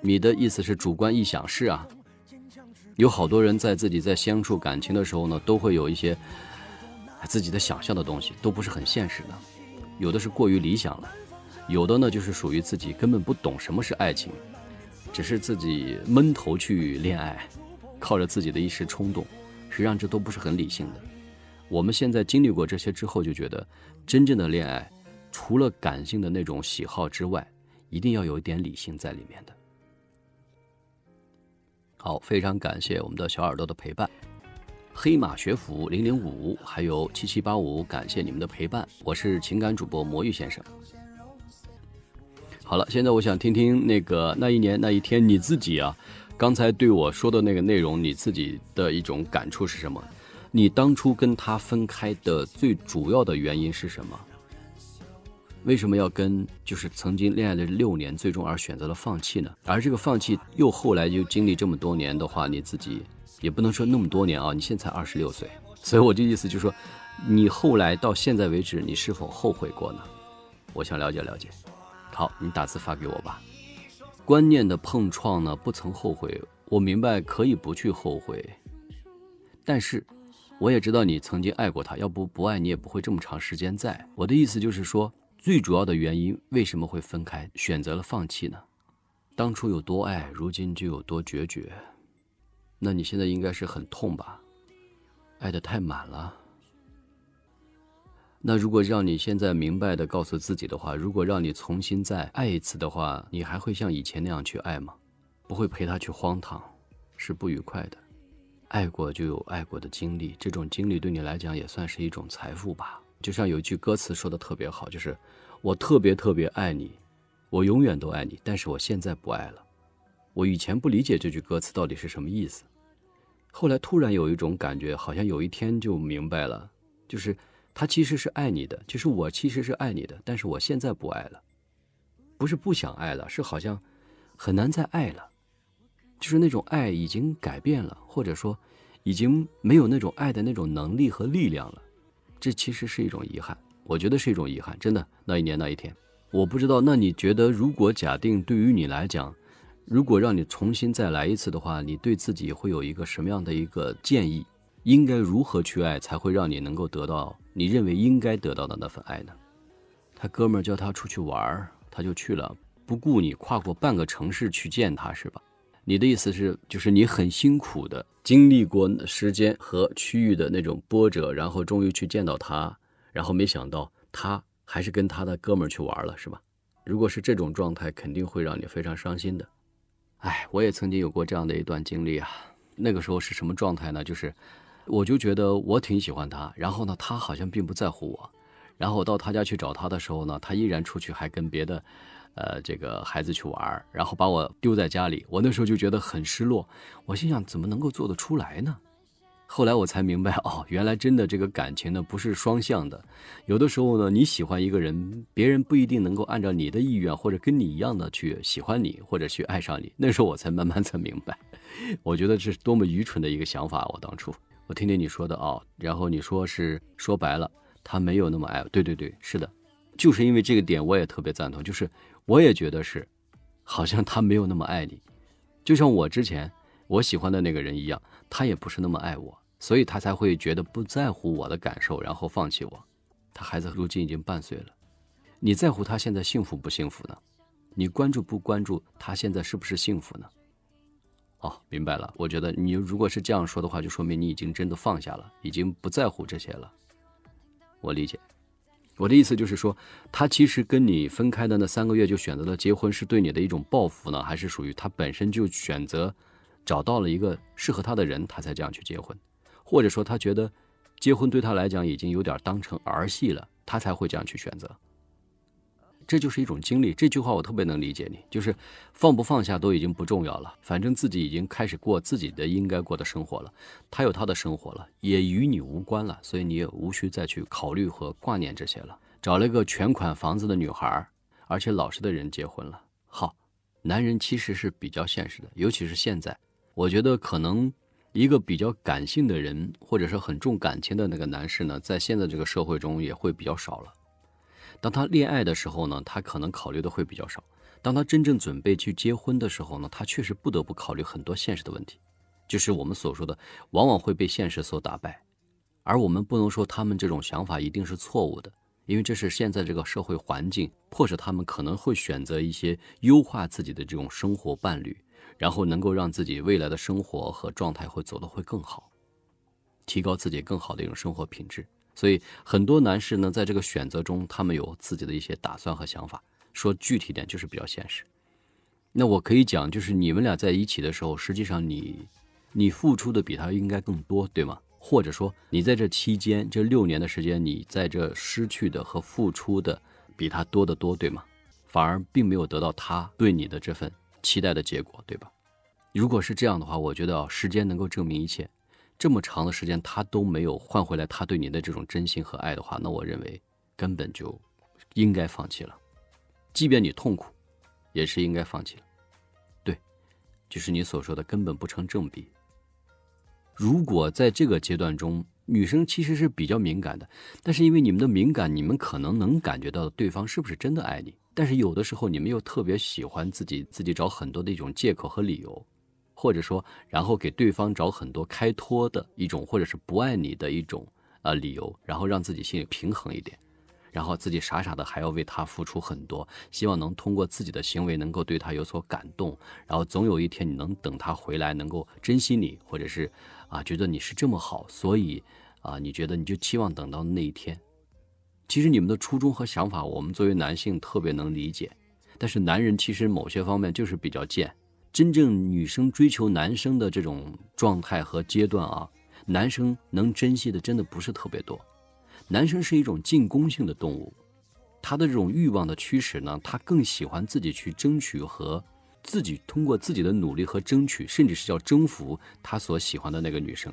你的意思是主观臆想是啊？有好多人在自己在相处感情的时候呢，都会有一些自己的想象的东西，都不是很现实的。有的是过于理想了，有的呢就是属于自己根本不懂什么是爱情，只是自己闷头去恋爱，靠着自己的一时冲动，实际上这都不是很理性的。我们现在经历过这些之后，就觉得真正的恋爱，除了感性的那种喜好之外，一定要有一点理性在里面的。好，非常感谢我们的小耳朵的陪伴，黑马学府零零五，还有七七八五，感谢你们的陪伴。我是情感主播魔芋先生。好了，现在我想听听那个那一年那一天你自己啊，刚才对我说的那个内容，你自己的一种感触是什么？你当初跟他分开的最主要的原因是什么？为什么要跟就是曾经恋爱了六年，最终而选择了放弃呢？而这个放弃又后来又经历这么多年的话，你自己也不能说那么多年啊，你现在才二十六岁，所以我的意思就是说，你后来到现在为止，你是否后悔过呢？我想了解了解。好，你打字发给我吧。观念的碰撞呢，不曾后悔。我明白可以不去后悔，但是我也知道你曾经爱过他，要不不爱你也不会这么长时间在。我的意思就是说。最主要的原因为什么会分开，选择了放弃呢？当初有多爱，如今就有多决绝。那你现在应该是很痛吧？爱的太满了。那如果让你现在明白的告诉自己的话，如果让你重新再爱一次的话，你还会像以前那样去爱吗？不会陪他去荒唐，是不愉快的。爱过就有爱过的经历，这种经历对你来讲也算是一种财富吧。就像有一句歌词说的特别好，就是我特别特别爱你，我永远都爱你，但是我现在不爱了。我以前不理解这句歌词到底是什么意思，后来突然有一种感觉，好像有一天就明白了，就是他其实是爱你的，就是我其实是爱你的，但是我现在不爱了，不是不想爱了，是好像很难再爱了，就是那种爱已经改变了，或者说已经没有那种爱的那种能力和力量了。这其实是一种遗憾，我觉得是一种遗憾，真的。那一年那一天，我不知道。那你觉得，如果假定对于你来讲，如果让你重新再来一次的话，你对自己会有一个什么样的一个建议？应该如何去爱，才会让你能够得到你认为应该得到的那份爱呢？他哥们儿叫他出去玩他就去了，不顾你跨过半个城市去见他，是吧？你的意思是，就是你很辛苦的经历过时间和区域的那种波折，然后终于去见到他，然后没想到他还是跟他的哥们儿去玩了，是吧？如果是这种状态，肯定会让你非常伤心的。哎，我也曾经有过这样的一段经历啊。那个时候是什么状态呢？就是，我就觉得我挺喜欢他，然后呢，他好像并不在乎我，然后我到他家去找他的时候呢，他依然出去还跟别的。呃，这个孩子去玩，然后把我丢在家里，我那时候就觉得很失落。我心想，怎么能够做得出来呢？后来我才明白，哦，原来真的这个感情呢不是双向的。有的时候呢，你喜欢一个人，别人不一定能够按照你的意愿或者跟你一样的去喜欢你或者去爱上你。那时候我才慢慢才明白，我觉得这是多么愚蠢的一个想法。我当初，我听听你说的哦，然后你说是说白了，他没有那么爱。对对对，是的，就是因为这个点，我也特别赞同，就是。我也觉得是，好像他没有那么爱你，就像我之前我喜欢的那个人一样，他也不是那么爱我，所以他才会觉得不在乎我的感受，然后放弃我。他孩子如今已经半岁了，你在乎他现在幸福不幸福呢？你关注不关注他现在是不是幸福呢？哦，明白了。我觉得你如果是这样说的话，就说明你已经真的放下了，已经不在乎这些了。我理解。我的意思就是说，他其实跟你分开的那三个月就选择了结婚，是对你的一种报复呢，还是属于他本身就选择找到了一个适合他的人，他才这样去结婚，或者说他觉得结婚对他来讲已经有点当成儿戏了，他才会这样去选择。这就是一种经历。这句话我特别能理解你，就是放不放下都已经不重要了，反正自己已经开始过自己的应该过的生活了，他有他的生活了，也与你无关了，所以你也无需再去考虑和挂念这些了。找了一个全款房子的女孩，而且老实的人结婚了。好，男人其实是比较现实的，尤其是现在，我觉得可能一个比较感性的人，或者是很重感情的那个男士呢，在现在这个社会中也会比较少了。当他恋爱的时候呢，他可能考虑的会比较少；当他真正准备去结婚的时候呢，他确实不得不考虑很多现实的问题，就是我们所说的，往往会被现实所打败。而我们不能说他们这种想法一定是错误的，因为这是现在这个社会环境迫使他们可能会选择一些优化自己的这种生活伴侣，然后能够让自己未来的生活和状态会走得会更好，提高自己更好的一种生活品质。所以很多男士呢，在这个选择中，他们有自己的一些打算和想法。说具体点，就是比较现实。那我可以讲，就是你们俩在一起的时候，实际上你，你付出的比他应该更多，对吗？或者说，你在这期间这六年的时间，你在这失去的和付出的比他多得多，对吗？反而并没有得到他对你的这份期待的结果，对吧？如果是这样的话，我觉得，时间能够证明一切。这么长的时间，他都没有换回来他对你的这种真心和爱的话，那我认为根本就应该放弃了。即便你痛苦，也是应该放弃了。对，就是你所说的根本不成正比。如果在这个阶段中，女生其实是比较敏感的，但是因为你们的敏感，你们可能能感觉到对方是不是真的爱你，但是有的时候你们又特别喜欢自己自己找很多的一种借口和理由。或者说，然后给对方找很多开脱的一种，或者是不爱你的一种呃理由，然后让自己心里平衡一点，然后自己傻傻的还要为他付出很多，希望能通过自己的行为能够对他有所感动，然后总有一天你能等他回来，能够珍惜你，或者是啊觉得你是这么好，所以啊你觉得你就期望等到那一天。其实你们的初衷和想法，我们作为男性特别能理解，但是男人其实某些方面就是比较贱。真正女生追求男生的这种状态和阶段啊，男生能珍惜的真的不是特别多。男生是一种进攻性的动物，他的这种欲望的驱使呢，他更喜欢自己去争取和自己通过自己的努力和争取，甚至是叫征服他所喜欢的那个女生。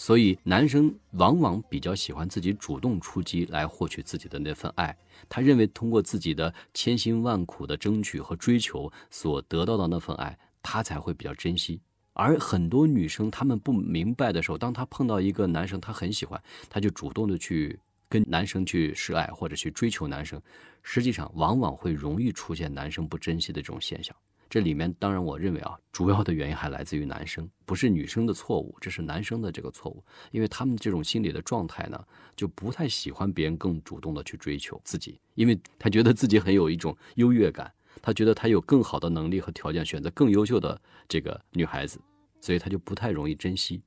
所以，男生往往比较喜欢自己主动出击来获取自己的那份爱。他认为，通过自己的千辛万苦的争取和追求所得到的那份爱，他才会比较珍惜。而很多女生她们不明白的时候，当她碰到一个男生，她很喜欢，她就主动的去跟男生去示爱或者去追求男生，实际上往往会容易出现男生不珍惜的这种现象。这里面当然，我认为啊，主要的原因还来自于男生，不是女生的错误，这是男生的这个错误，因为他们这种心理的状态呢，就不太喜欢别人更主动的去追求自己，因为他觉得自己很有一种优越感，他觉得他有更好的能力和条件选择更优秀的这个女孩子，所以他就不太容易珍惜。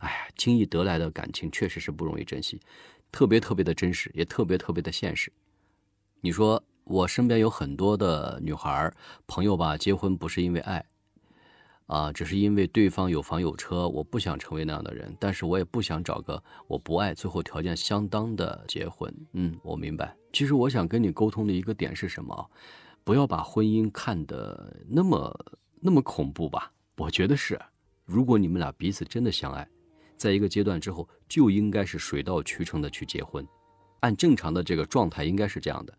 哎呀，轻易得来的感情确实是不容易珍惜，特别特别的真实，也特别特别的现实。你说。我身边有很多的女孩朋友吧，结婚不是因为爱，啊，只是因为对方有房有车。我不想成为那样的人，但是我也不想找个我不爱、最后条件相当的结婚。嗯，我明白。其实我想跟你沟通的一个点是什么？不要把婚姻看得那么那么恐怖吧。我觉得是，如果你们俩彼此真的相爱，在一个阶段之后就应该是水到渠成的去结婚。按正常的这个状态应该是这样的。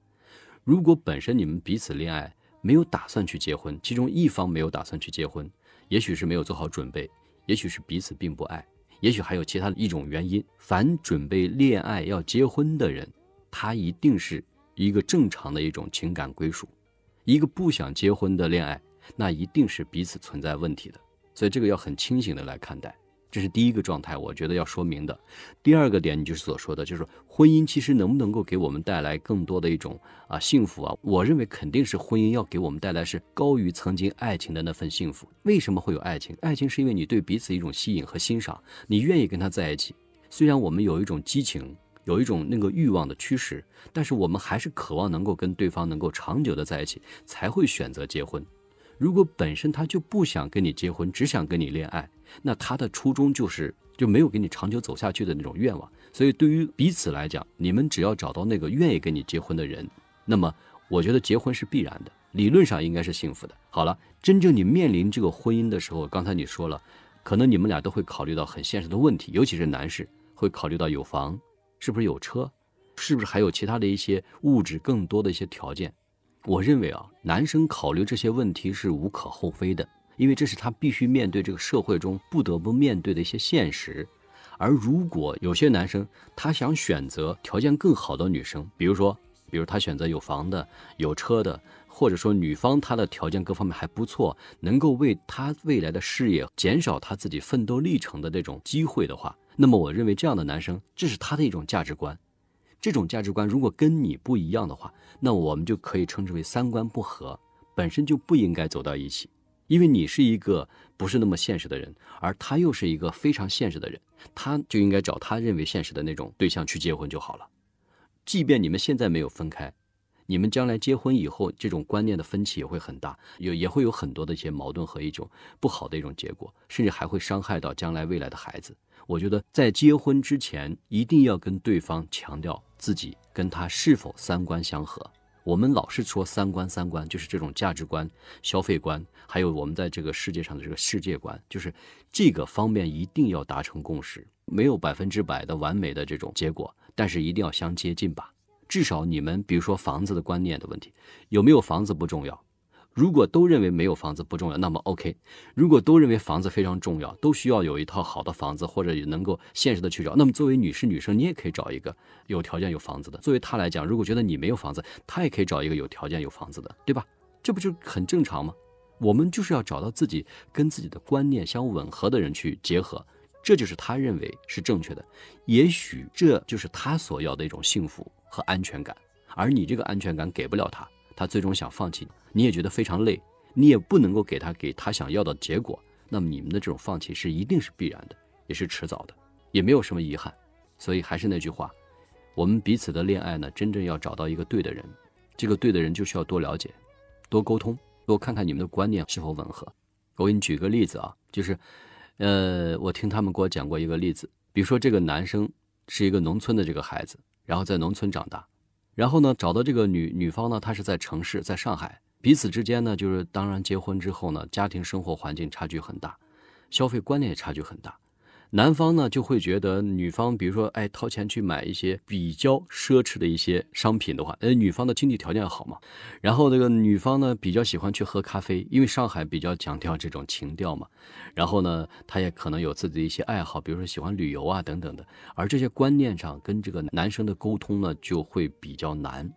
如果本身你们彼此恋爱，没有打算去结婚，其中一方没有打算去结婚，也许是没有做好准备，也许是彼此并不爱，也许还有其他的一种原因。凡准备恋爱要结婚的人，他一定是一个正常的一种情感归属。一个不想结婚的恋爱，那一定是彼此存在问题的。所以这个要很清醒的来看待。这是第一个状态，我觉得要说明的。第二个点，你就是所说的，就是婚姻其实能不能够给我们带来更多的一种啊幸福啊？我认为肯定是婚姻要给我们带来是高于曾经爱情的那份幸福。为什么会有爱情？爱情是因为你对彼此一种吸引和欣赏，你愿意跟他在一起。虽然我们有一种激情，有一种那个欲望的驱使，但是我们还是渴望能够跟对方能够长久的在一起，才会选择结婚。如果本身他就不想跟你结婚，只想跟你恋爱，那他的初衷就是就没有给你长久走下去的那种愿望。所以对于彼此来讲，你们只要找到那个愿意跟你结婚的人，那么我觉得结婚是必然的，理论上应该是幸福的。好了，真正你面临这个婚姻的时候，刚才你说了，可能你们俩都会考虑到很现实的问题，尤其是男士会考虑到有房，是不是有车，是不是还有其他的一些物质更多的一些条件。我认为啊，男生考虑这些问题是无可厚非的，因为这是他必须面对这个社会中不得不面对的一些现实。而如果有些男生他想选择条件更好的女生，比如说比如他选择有房的、有车的，或者说女方她的条件各方面还不错，能够为他未来的事业减少他自己奋斗历程的这种机会的话，那么我认为这样的男生，这是他的一种价值观。这种价值观如果跟你不一样的话，那我们就可以称之为三观不合，本身就不应该走到一起。因为你是一个不是那么现实的人，而他又是一个非常现实的人，他就应该找他认为现实的那种对象去结婚就好了。即便你们现在没有分开，你们将来结婚以后，这种观念的分歧也会很大，有也会有很多的一些矛盾和一种不好的一种结果，甚至还会伤害到将来未来的孩子。我觉得在结婚之前，一定要跟对方强调自己跟他是否三观相合。我们老是说三观，三观就是这种价值观、消费观，还有我们在这个世界上的这个世界观，就是这个方面一定要达成共识。没有百分之百的完美的这种结果，但是一定要相接近吧。至少你们，比如说房子的观念的问题，有没有房子不重要。如果都认为没有房子不重要，那么 OK；如果都认为房子非常重要，都需要有一套好的房子，或者也能够现实的去找，那么作为女士、女生，你也可以找一个有条件、有房子的。作为他来讲，如果觉得你没有房子，他也可以找一个有条件、有房子的，对吧？这不就很正常吗？我们就是要找到自己跟自己的观念相吻合的人去结合，这就是他认为是正确的。也许这就是他所要的一种幸福和安全感，而你这个安全感给不了他。他最终想放弃你，也觉得非常累，你也不能够给他给他想要的结果，那么你们的这种放弃是一定是必然的，也是迟早的，也没有什么遗憾。所以还是那句话，我们彼此的恋爱呢，真正要找到一个对的人，这个对的人就需要多了解，多沟通，多看看你们的观念是否吻合。我给你举个例子啊，就是，呃，我听他们给我讲过一个例子，比如说这个男生是一个农村的这个孩子，然后在农村长大。然后呢，找到这个女女方呢，她是在城市，在上海，彼此之间呢，就是当然结婚之后呢，家庭生活环境差距很大，消费观念也差距很大。男方呢就会觉得女方，比如说，哎，掏钱去买一些比较奢侈的一些商品的话，呃，女方的经济条件好嘛。然后这个女方呢比较喜欢去喝咖啡，因为上海比较强调这种情调嘛。然后呢，她也可能有自己的一些爱好，比如说喜欢旅游啊等等的。而这些观念上跟这个男生的沟通呢就会比较难，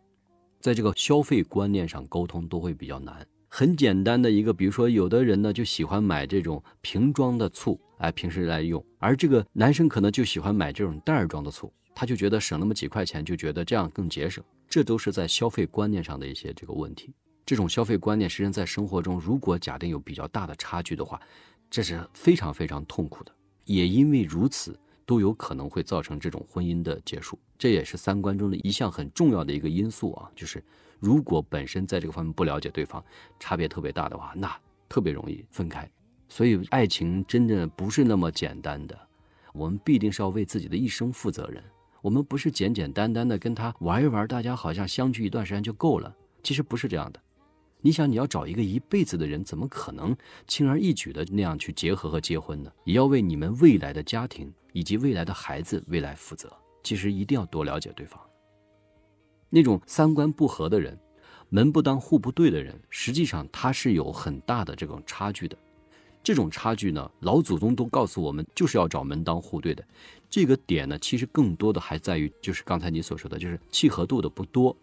在这个消费观念上沟通都会比较难。很简单的一个，比如说有的人呢就喜欢买这种瓶装的醋。哎，平时来用，而这个男生可能就喜欢买这种袋儿装的醋，他就觉得省那么几块钱，就觉得这样更节省。这都是在消费观念上的一些这个问题。这种消费观念，实际上在生活中，如果假定有比较大的差距的话，这是非常非常痛苦的。也因为如此，都有可能会造成这种婚姻的结束。这也是三观中的一项很重要的一个因素啊，就是如果本身在这个方面不了解对方，差别特别大的话，那特别容易分开。所以，爱情真的不是那么简单的，我们必定是要为自己的一生负责任。我们不是简简单单的跟他玩一玩，大家好像相聚一段时间就够了。其实不是这样的。你想，你要找一个一辈子的人，怎么可能轻而易举的那样去结合和结婚呢？也要为你们未来的家庭以及未来的孩子未来负责。其实一定要多了解对方。那种三观不合的人，门不当户不对的人，实际上他是有很大的这种差距的。这种差距呢，老祖宗都告诉我们，就是要找门当户对的。这个点呢，其实更多的还在于，就是刚才你所说的，就是契合度的不多。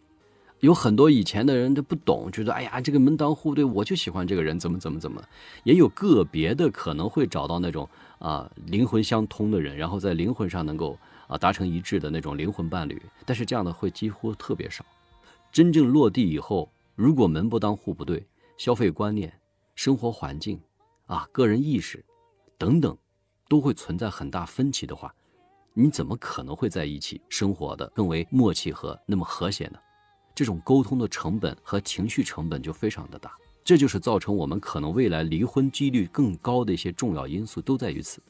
有很多以前的人都不懂，觉得哎呀，这个门当户对，我就喜欢这个人，怎么怎么怎么。也有个别的可能会找到那种啊灵魂相通的人，然后在灵魂上能够啊达成一致的那种灵魂伴侣。但是这样的会几乎特别少。真正落地以后，如果门不当户不对，消费观念、生活环境。啊，个人意识，等等，都会存在很大分歧的话，你怎么可能会在一起生活的更为默契和那么和谐呢？这种沟通的成本和情绪成本就非常的大，这就是造成我们可能未来离婚几率更高的一些重要因素，都在于此。